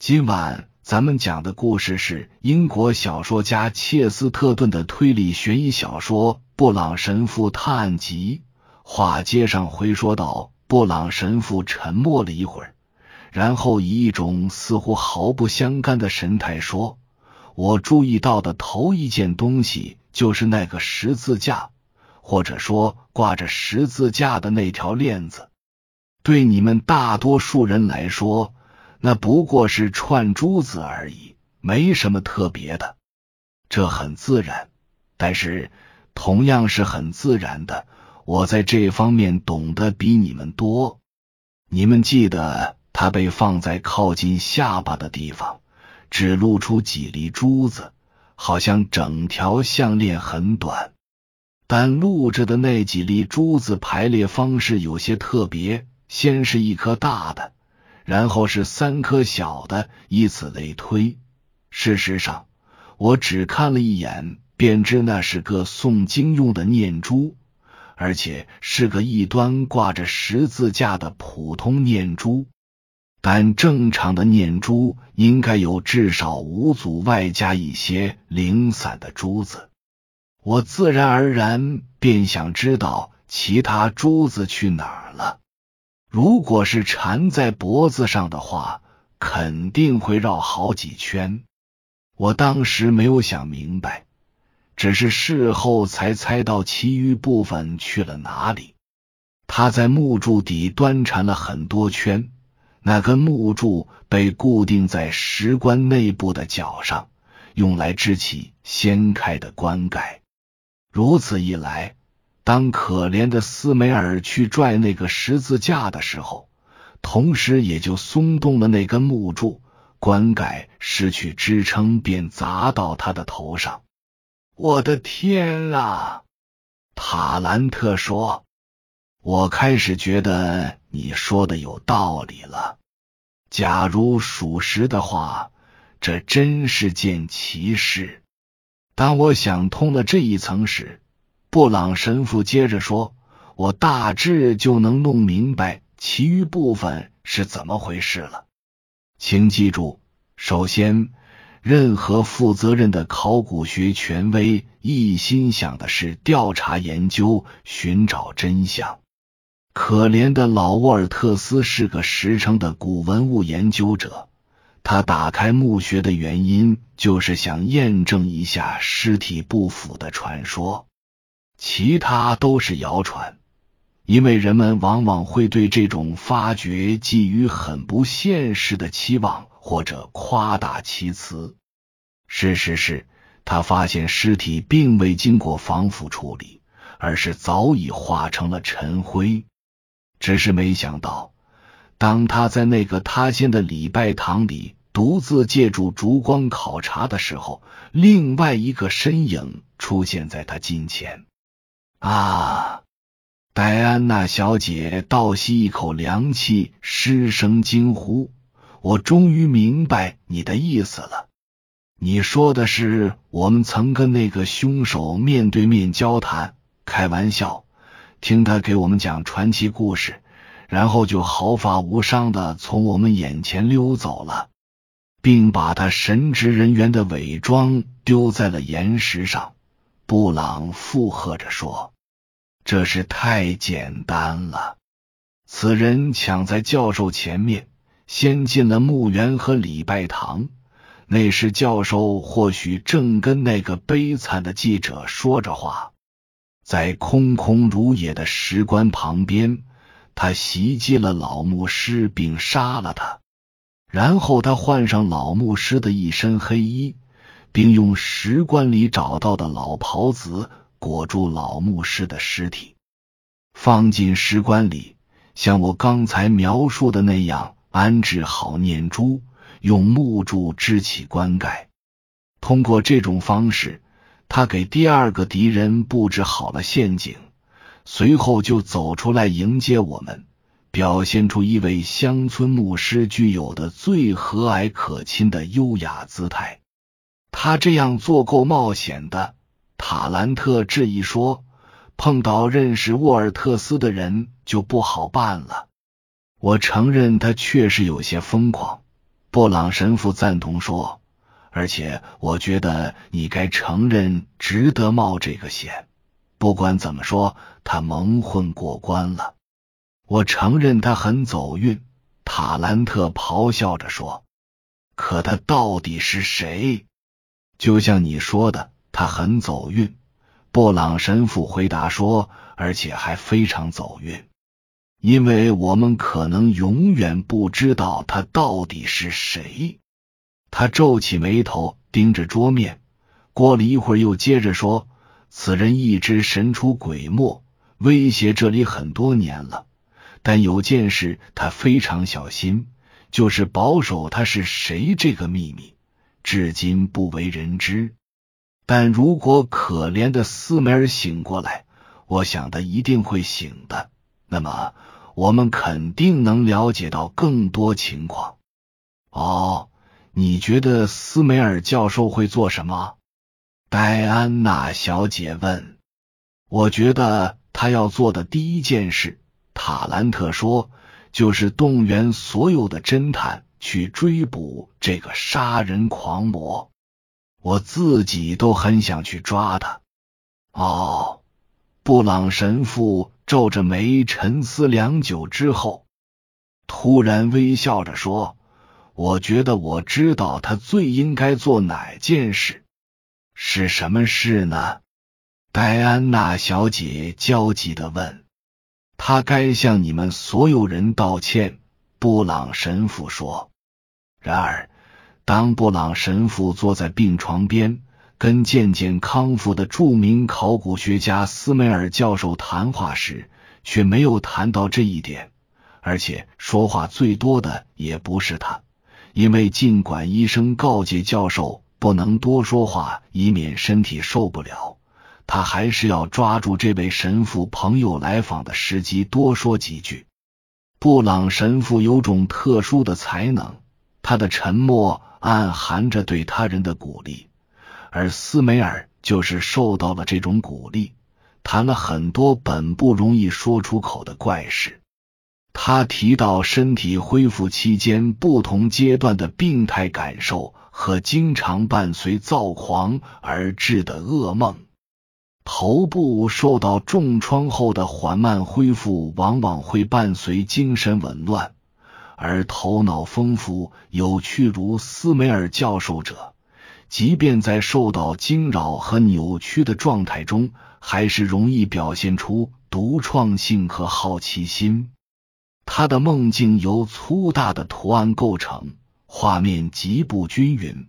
今晚咱们讲的故事是英国小说家切斯特顿的推理悬疑小说《布朗神父探案集》。话接上回说到，布朗神父沉默了一会儿，然后以一种似乎毫不相干的神态说：“我注意到的头一件东西就是那个十字架，或者说挂着十字架的那条链子。对你们大多数人来说。”那不过是串珠子而已，没什么特别的，这很自然。但是同样是很自然的，我在这方面懂得比你们多。你们记得，它被放在靠近下巴的地方，只露出几粒珠子，好像整条项链很短，但露着的那几粒珠子排列方式有些特别，先是一颗大的。然后是三颗小的，以此类推。事实上，我只看了一眼，便知那是个诵经用的念珠，而且是个一端挂着十字架的普通念珠。但正常的念珠应该有至少五组，外加一些零散的珠子。我自然而然便想知道其他珠子去哪儿了。如果是缠在脖子上的话，肯定会绕好几圈。我当时没有想明白，只是事后才猜到其余部分去了哪里。他在木柱底端缠了很多圈，那根木柱被固定在石棺内部的角上，用来支起掀开的棺盖。如此一来。当可怜的斯梅尔去拽那个十字架的时候，同时也就松动了那根木柱，棺盖失去支撑，便砸到他的头上。我的天啊！塔兰特说：“我开始觉得你说的有道理了。假如属实的话，这真是件奇事。当我想通了这一层时，布朗神父接着说：“我大致就能弄明白其余部分是怎么回事了。请记住，首先，任何负责任的考古学权威一心想的是调查研究、寻找真相。可怜的老沃尔特斯是个实诚的古文物研究者，他打开墓穴的原因就是想验证一下尸体不腐的传说。”其他都是谣传，因为人们往往会对这种发掘寄予很不现实的期望，或者夸大其词。事实是他发现尸体并未经过防腐处理，而是早已化成了尘灰。只是没想到，当他在那个塌陷的礼拜堂里独自借助烛光考察的时候，另外一个身影出现在他近前。啊！戴安娜小姐倒吸一口凉气，失声惊呼：“我终于明白你的意思了。你说的是我们曾跟那个凶手面对面交谈，开玩笑，听他给我们讲传奇故事，然后就毫发无伤的从我们眼前溜走了，并把他神职人员的伪装丢在了岩石上。”布朗附和着说：“这是太简单了。此人抢在教授前面，先进了墓园和礼拜堂。那时教授或许正跟那个悲惨的记者说着话，在空空如也的石棺旁边，他袭击了老牧师，并杀了他。然后他换上老牧师的一身黑衣。”并用石棺里找到的老袍子裹住老牧师的尸体，放进石棺里，像我刚才描述的那样安置好念珠，用木柱支起棺盖。通过这种方式，他给第二个敌人布置好了陷阱，随后就走出来迎接我们，表现出一位乡村牧师具有的最和蔼可亲的优雅姿态。他这样做够冒险的，塔兰特质疑说：“碰到认识沃尔特斯的人就不好办了。”我承认他确实有些疯狂，布朗神父赞同说：“而且我觉得你该承认，值得冒这个险。不管怎么说，他蒙混过关了。我承认他很走运。”塔兰特咆哮着说：“可他到底是谁？”就像你说的，他很走运。布朗神父回答说：“而且还非常走运。”因为我们可能永远不知道他到底是谁。他皱起眉头，盯着桌面。过了一会儿，又接着说：“此人一直神出鬼没，威胁这里很多年了。但有件事他非常小心，就是保守他是谁这个秘密，至今不为人知。但如果可怜的斯梅尔醒过来，我想他一定会醒的。那么。”我们肯定能了解到更多情况。哦，你觉得斯梅尔教授会做什么？戴安娜小姐问。我觉得他要做的第一件事，塔兰特说，就是动员所有的侦探去追捕这个杀人狂魔。我自己都很想去抓他。哦，布朗神父。皱着眉沉思良久之后，突然微笑着说：“我觉得我知道他最应该做哪件事，是什么事呢？”戴安娜小姐焦急的问。“他该向你们所有人道歉。”布朗神父说。然而，当布朗神父坐在病床边。跟渐渐康复的著名考古学家斯梅尔教授谈话时，却没有谈到这一点，而且说话最多的也不是他，因为尽管医生告诫教授不能多说话，以免身体受不了，他还是要抓住这位神父朋友来访的时机多说几句。布朗神父有种特殊的才能，他的沉默暗含着对他人的鼓励。而斯梅尔就是受到了这种鼓励，谈了很多本不容易说出口的怪事。他提到身体恢复期间不同阶段的病态感受和经常伴随躁狂而致的噩梦。头部受到重创后的缓慢恢复往往会伴随精神紊乱，而头脑丰富有趣如斯梅尔教授者。即便在受到惊扰和扭曲的状态中，还是容易表现出独创性和好奇心。他的梦境由粗大的图案构成，画面极不均匀，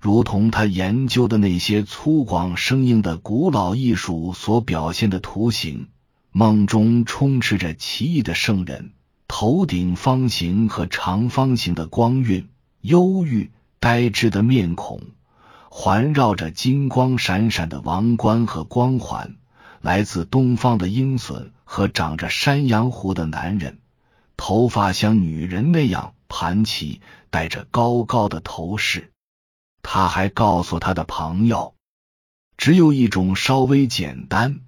如同他研究的那些粗犷生硬的古老艺术所表现的图形。梦中充斥着奇异的圣人，头顶方形和长方形的光晕，忧郁呆滞的面孔。环绕着金光闪闪的王冠和光环，来自东方的鹰隼和长着山羊胡的男人，头发像女人那样盘起，戴着高高的头饰。他还告诉他的朋友，只有一种稍微简单、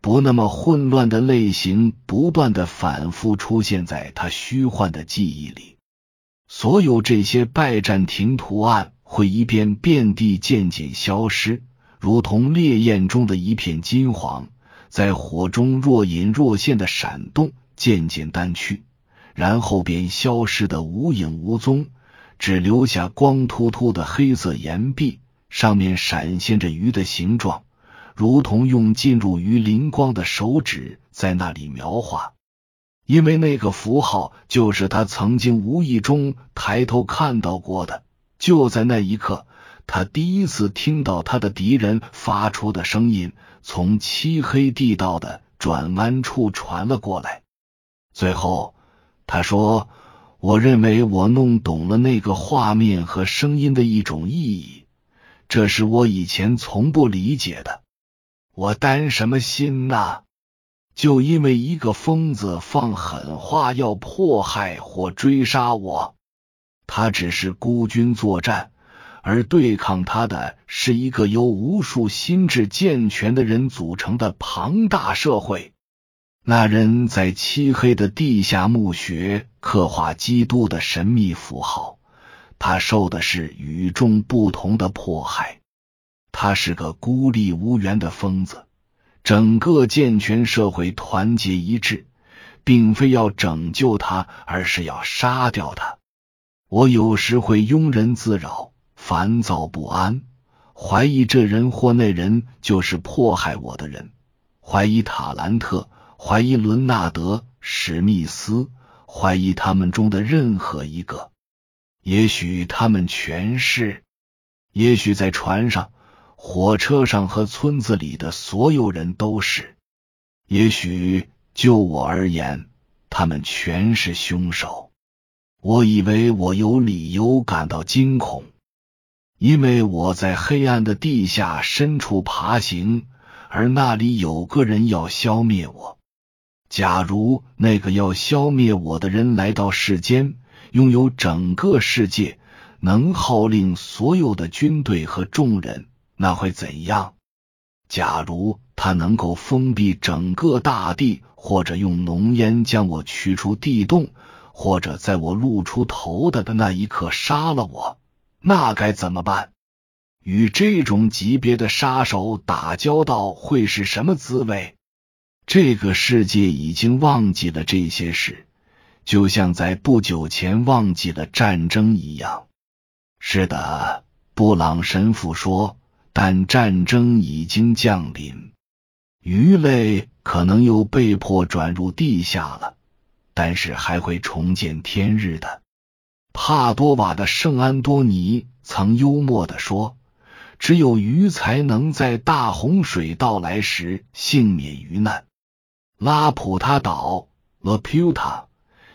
不那么混乱的类型，不断的反复出现在他虚幻的记忆里。所有这些拜占庭图案。会一遍遍地渐渐消失，如同烈焰中的一片金黄，在火中若隐若现的闪动，渐渐淡去，然后便消失的无影无踪，只留下光秃秃的黑色岩壁，上面闪现着鱼的形状，如同用进入于灵光的手指在那里描画。因为那个符号就是他曾经无意中抬头看到过的。就在那一刻，他第一次听到他的敌人发出的声音从漆黑地道的转弯处传了过来。最后，他说：“我认为我弄懂了那个画面和声音的一种意义，这是我以前从不理解的。我担什么心呐？就因为一个疯子放狠话要迫害或追杀我。”他只是孤军作战，而对抗他的是一个由无数心智健全的人组成的庞大社会。那人在漆黑的地下墓穴刻画基督的神秘符号，他受的是与众不同的迫害。他是个孤立无援的疯子。整个健全社会团结一致，并非要拯救他，而是要杀掉他。我有时会庸人自扰，烦躁不安，怀疑这人或那人就是迫害我的人，怀疑塔兰特，怀疑伦纳德、史密斯，怀疑他们中的任何一个。也许他们全是，也许在船上。火车上和村子里的所有人都是。也许就我而言，他们全是凶手。我以为我有理由感到惊恐，因为我在黑暗的地下深处爬行，而那里有个人要消灭我。假如那个要消灭我的人来到世间，拥有整个世界，能号令所有的军队和众人。那会怎样？假如他能够封闭整个大地，或者用浓烟将我驱出地洞，或者在我露出头的的那一刻杀了我，那该怎么办？与这种级别的杀手打交道会是什么滋味？这个世界已经忘记了这些事，就像在不久前忘记了战争一样。是的，布朗神父说。但战争已经降临，鱼类可能又被迫转入地下了，但是还会重见天日的。帕多瓦的圣安多尼曾幽默的说：“只有鱼才能在大洪水到来时幸免于难。”拉普他岛 （Laputa），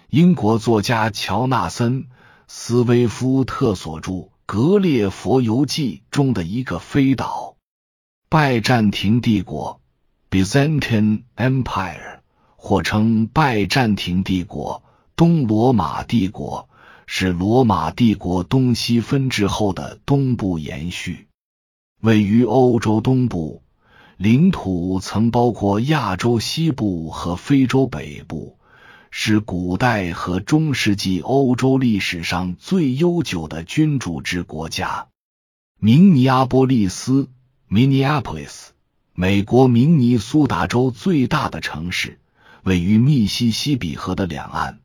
英国作家乔纳森·斯威夫特所著。《格列佛游记》中的一个飞岛，拜占庭帝国 （Byzantine Empire） 或称拜占庭帝国、东罗马帝国，是罗马帝国东西分治后的东部延续，位于欧洲东部，领土曾包括亚洲西部和非洲北部。是古代和中世纪欧洲历史上最悠久的君主制国家。明尼阿波利斯 （Minneapolis），美国明尼苏达州最大的城市，位于密西西比河的两岸。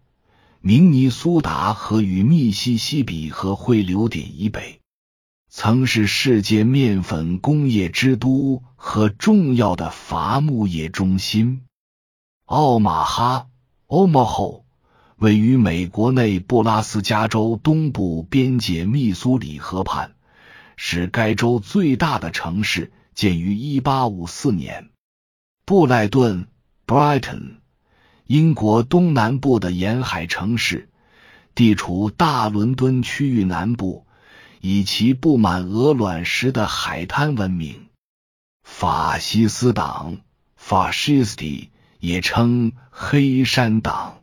明尼苏达河与密西西比河汇流点以北，曾是世界面粉工业之都和重要的伐木业中心。奥马哈。欧莫后位于美国内布拉斯加州东部边界密苏里河畔，是该州最大的城市，建于一八五四年。布莱顿 （Brighton），英国东南部的沿海城市，地处大伦敦区域南部，以其布满鹅卵石的海滩闻名。法西斯党 （Fascisti）。也称黑山党。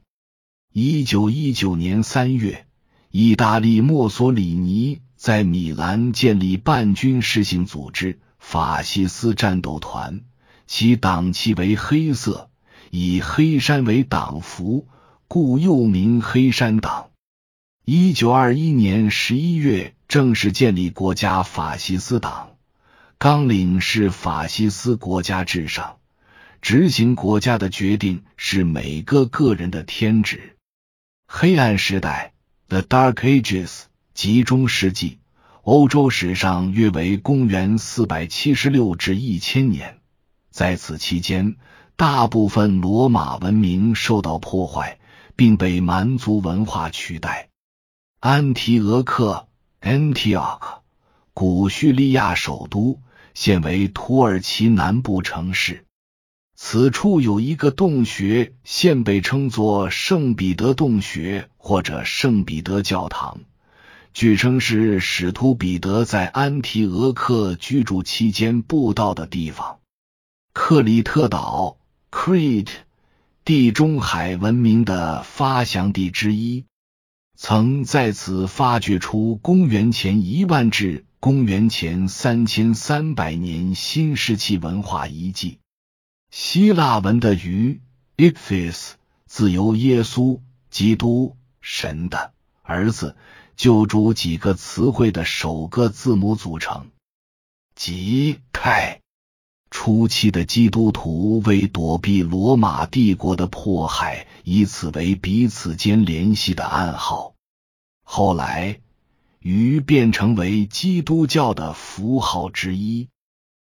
一九一九年三月，意大利墨索里尼在米兰建立半军事性组织——法西斯战斗团，其党旗为黑色，以黑山为党服，故又名黑山党。一九二一年十一月，正式建立国家法西斯党，纲领是法西斯国家至上。执行国家的决定是每个个人的天职。黑暗时代 （The Dark Ages） 集中世纪，欧洲史上约为公元四百七十六至一千年。在此期间，大部分罗马文明受到破坏，并被蛮族文化取代。安提俄克 （Antioch） 古叙利亚首都，现为土耳其南部城市。此处有一个洞穴，现被称作圣彼得洞穴或者圣彼得教堂，据称是使徒彼得在安提俄克居住期间布道的地方。克里特岛 （Crete），地中海文明的发祥地之一，曾在此发掘出公元前一万至公元前三千三百年新石器文化遗迹。希腊文的鱼 ichthys 自由耶稣基督神的儿子就主几个词汇的首个字母组成，即泰。初期的基督徒为躲避罗马帝国的迫害，以此为彼此间联系的暗号。后来，鱼变成为基督教的符号之一。